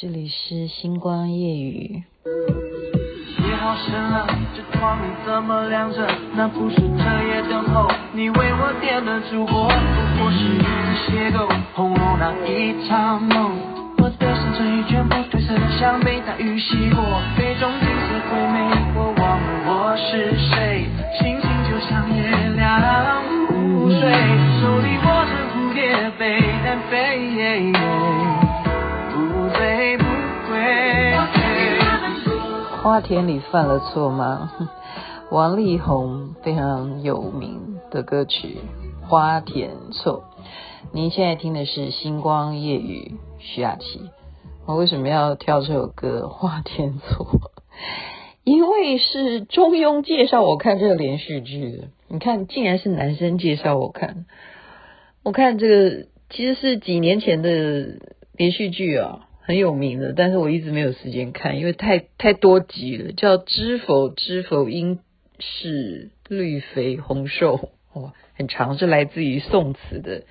这里是星光夜雨。夜好深了，这窗帘怎么亮着？那不是彻夜等候，你为我点的烛火，不过是一次邂逅，红楼那一场梦。我的心这一卷不褪色，像被大雨洗过，杯中景色最美，我忘了我是谁，花田里犯了错吗？王力宏非常有名的歌曲《花田错》。您现在听的是《星光夜雨》，徐雅琪。我为什么要挑这首歌《花田错》？因为是中庸介绍我看这个连续剧的。你看，竟然是男生介绍我看。我看这个其实是几年前的连续剧啊。很有名的，但是我一直没有时间看，因为太太多集了。叫《知否知否，应是绿肥红瘦》哦，很长，是来自于宋词的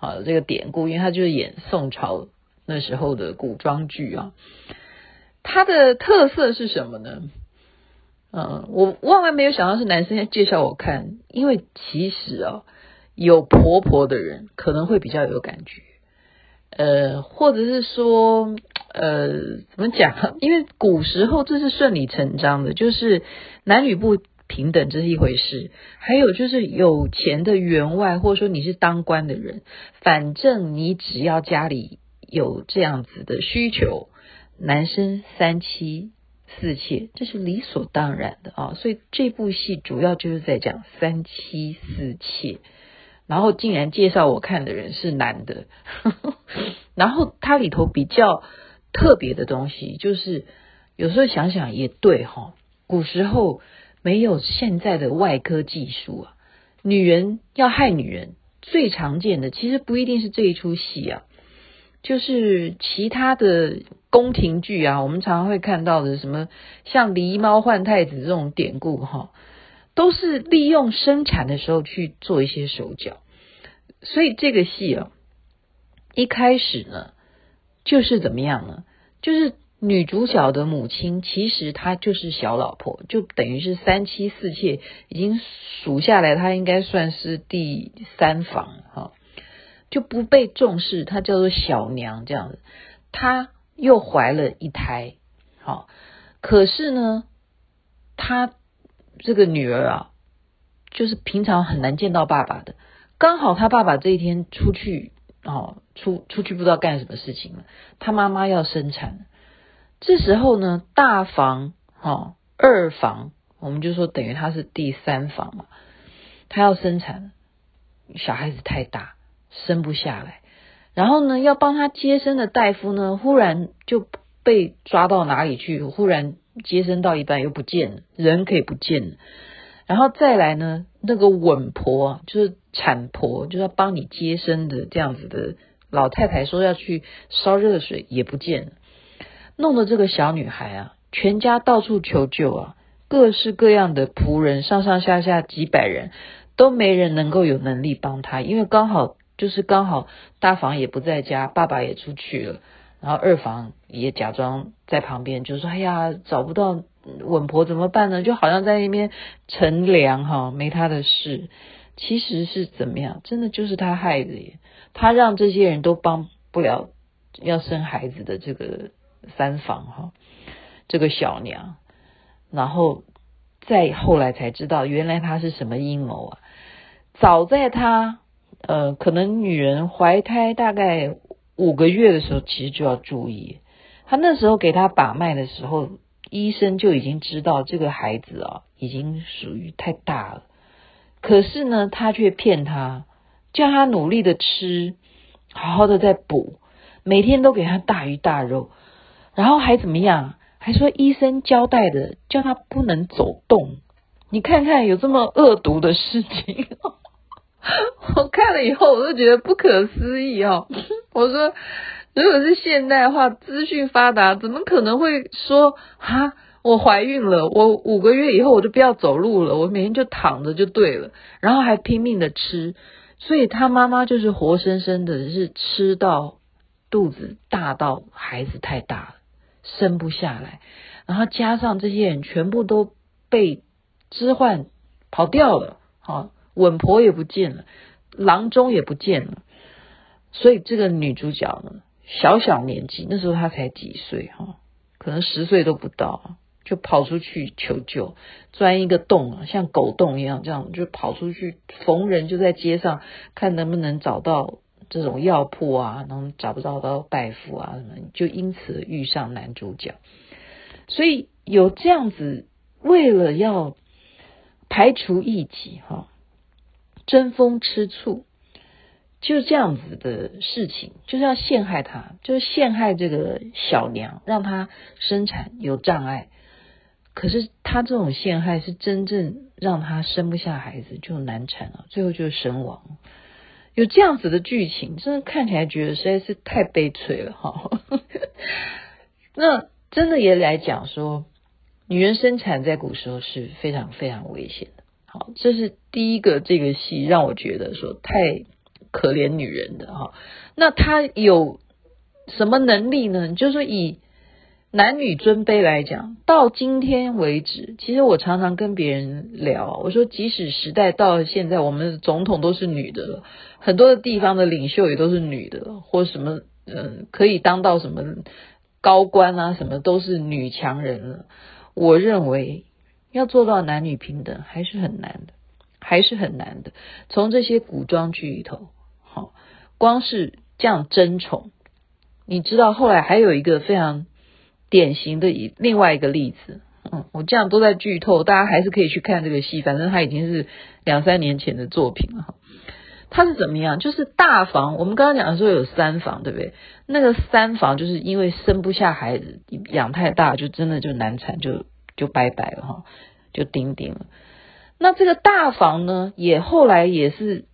啊这个典故，因为他就是演宋朝那时候的古装剧啊。它的特色是什么呢？嗯，我万万没有想到是男生要介绍我看，因为其实啊，有婆婆的人可能会比较有感觉。呃，或者是说，呃，怎么讲？因为古时候这是顺理成章的，就是男女不平等这是一回事。还有就是有钱的员外，或者说你是当官的人，反正你只要家里有这样子的需求，男生三妻四妾，这是理所当然的啊。所以这部戏主要就是在讲三妻四妾。然后竟然介绍我看的人是男的，然后它里头比较特别的东西，就是有时候想想也对哈，古时候没有现在的外科技术啊，女人要害女人最常见的其实不一定是这一出戏啊，就是其他的宫廷剧啊，我们常常会看到的什么像狸猫换太子这种典故哈。都是利用生产的时候去做一些手脚，所以这个戏啊，一开始呢，就是怎么样呢？就是女主角的母亲，其实她就是小老婆，就等于是三妻四妾，已经数下来，她应该算是第三房哈，就不被重视，她叫做小娘这样子。她又怀了一胎，好，可是呢，她。这个女儿啊，就是平常很难见到爸爸的。刚好他爸爸这一天出去，哦，出出去不知道干什么事情了。他妈妈要生产，这时候呢，大房哦，二房，我们就说等于他是第三房嘛。他要生产，小孩子太大，生不下来。然后呢，要帮他接生的大夫呢，忽然就被抓到哪里去，忽然。接生到一半又不见了，人可以不见了，然后再来呢，那个稳婆就是产婆，就是要帮你接生的这样子的老太太说要去烧热水也不见了，弄得这个小女孩啊，全家到处求救啊，各式各样的仆人上上下下几百人都没人能够有能力帮她，因为刚好就是刚好大房也不在家，爸爸也出去了。然后二房也假装在旁边，就说：“哎呀，找不到稳婆怎么办呢？”就好像在那边乘凉哈，没他的事。其实是怎么样？真的就是他害的！他让这些人都帮不了要生孩子的这个三房哈，这个小娘。然后再后来才知道，原来他是什么阴谋啊！早在他呃，可能女人怀胎大概。五个月的时候，其实就要注意。他那时候给他把脉的时候，医生就已经知道这个孩子啊，已经属于太大了。可是呢，他却骗他，叫他努力的吃，好好的在补，每天都给他大鱼大肉，然后还怎么样？还说医生交代的，叫他不能走动。你看看，有这么恶毒的事情。我看了以后，我都觉得不可思议哦。我说，如果是现代化、资讯发达，怎么可能会说哈，我怀孕了，我五个月以后我就不要走路了，我每天就躺着就对了，然后还拼命的吃。所以他妈妈就是活生生的是吃到肚子大到孩子太大了，生不下来，然后加上这些人全部都被置换跑掉了，好，稳婆也不见了，郎中也不见了，所以这个女主角呢，小小年纪，那时候她才几岁哈，可能十岁都不到。就跑出去求救，钻一个洞啊，像狗洞一样，这样就跑出去，逢人就在街上看能不能找到这种药铺啊，然后找不找到大夫啊什么，就因此遇上男主角。所以有这样子，为了要排除异己，哈，争风吃醋，就这样子的事情，就是要陷害他，就是陷害这个小娘，让她生产有障碍。可是他这种陷害是真正让他生不下孩子，就难产了，最后就是身亡。有这样子的剧情，真的看起来觉得实在是太悲催了哈。那真的也来讲说，女人生产在古时候是非常非常危险的。好，这是第一个这个戏让我觉得说太可怜女人的哈。那她有什么能力呢？就是说以。男女尊卑来讲，到今天为止，其实我常常跟别人聊，我说即使时代到了现在，我们的总统都是女的了，很多的地方的领袖也都是女的，或什么嗯，可以当到什么高官啊，什么都是女强人了。我认为要做到男女平等还是很难的，还是很难的。从这些古装剧里头，好，光是这样争宠，你知道后来还有一个非常。典型的以另外一个例子，嗯，我这样都在剧透，大家还是可以去看这个戏，反正它已经是两三年前的作品了哈。它是怎么样？就是大房，我们刚刚讲的时候有三房，对不对？那个三房就是因为生不下孩子，养太大，就真的就难产，就就拜拜了哈，就丁丁了。那这个大房呢，也后来也是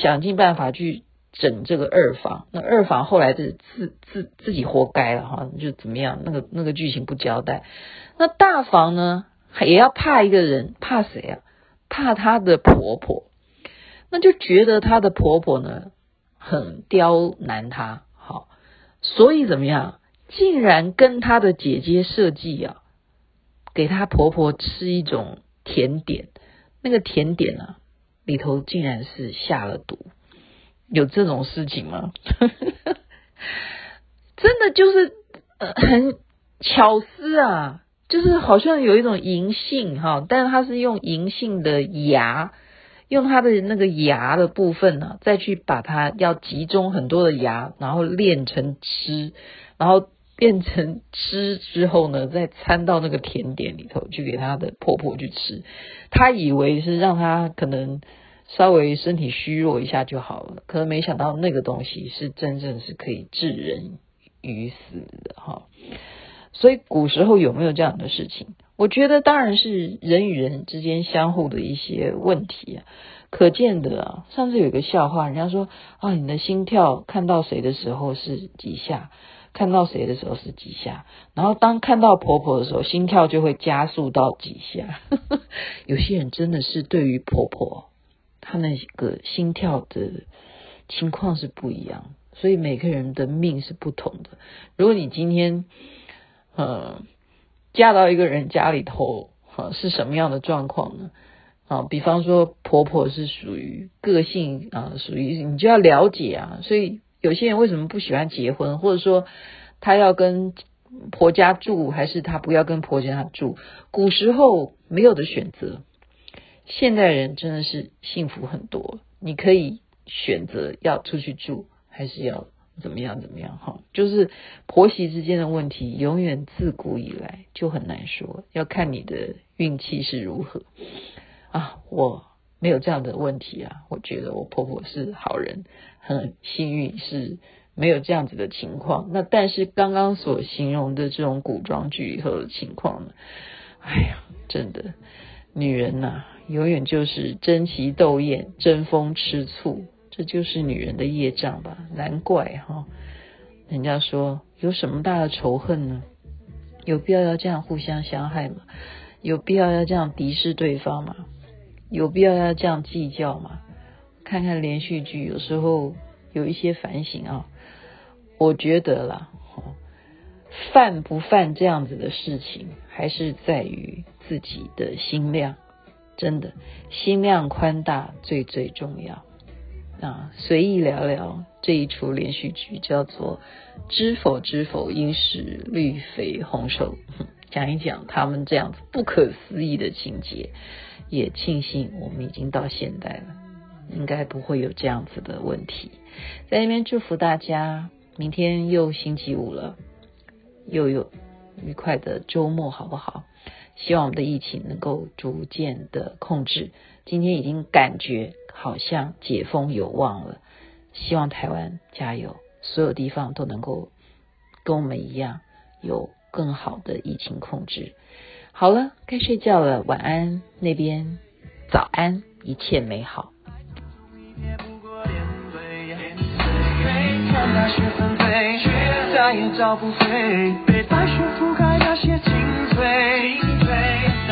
想尽办法去。整这个二房，那二房后来是自自自己活该了哈，就怎么样？那个那个剧情不交代。那大房呢，也要怕一个人，怕谁啊？怕她的婆婆。那就觉得她的婆婆呢很刁难她，好，所以怎么样？竟然跟她的姐姐设计啊，给她婆婆吃一种甜点，那个甜点啊里头竟然是下了毒。有这种事情吗？真的就是呃很巧思啊，就是好像有一种银杏哈，但是它是用银杏的芽，用它的那个芽的部分呢，再去把它要集中很多的芽，然后炼成汁，然后变成汁之后呢，再掺到那个甜点里头去给她的婆婆去吃，她以为是让她可能。稍微身体虚弱一下就好了，可能没想到那个东西是真正是可以致人于死的哈。所以古时候有没有这样的事情？我觉得当然是人与人之间相互的一些问题啊。可见的啊，上次有一个笑话，人家说啊，你的心跳看到谁的时候是几下，看到谁的时候是几下，然后当看到婆婆的时候，心跳就会加速到几下。有些人真的是对于婆婆。他那个心跳的情况是不一样，所以每个人的命是不同的。如果你今天呃嫁到一个人家里头，哈、是什么样的状况呢？啊、比方说婆婆是属于个性啊，属、于你就要了解啊。所以有些人为什么不喜欢结婚，或者说他要跟婆家住，还是他不要跟婆家住？古时候没有的选择。现代人真的是幸福很多，你可以选择要出去住，还是要怎么样怎么样哈。就是婆媳之间的问题，永远自古以来就很难说，要看你的运气是如何啊。我没有这样的问题啊，我觉得我婆婆是好人，很幸运是没有这样子的情况。那但是刚刚所形容的这种古装剧以后的情况呢？哎呀，真的。女人呐、啊，永远就是争奇斗艳、争风吃醋，这就是女人的业障吧？难怪哈，人家说有什么大的仇恨呢？有必要要这样互相伤害吗？有必要要这样敌视对方吗？有必要要这样计较吗？看看连续剧，有时候有一些反省啊。我觉得啦，犯不犯这样子的事情，还是在于自己的心量。真的，心量宽大最最重要。啊，随意聊聊这一出连续剧，叫做《知否知否，应是绿肥红瘦》，讲一讲他们这样子不可思议的情节。也庆幸我们已经到现代了，应该不会有这样子的问题。在那边祝福大家，明天又星期五了，又有愉快的周末，好不好？希望我们的疫情能够逐渐的控制。今天已经感觉好像解封有望了，希望台湾加油，所有地方都能够跟我们一样有更好的疫情控制。好了，该睡觉了，晚安那边，早安，一切美好。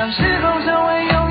让时光成为永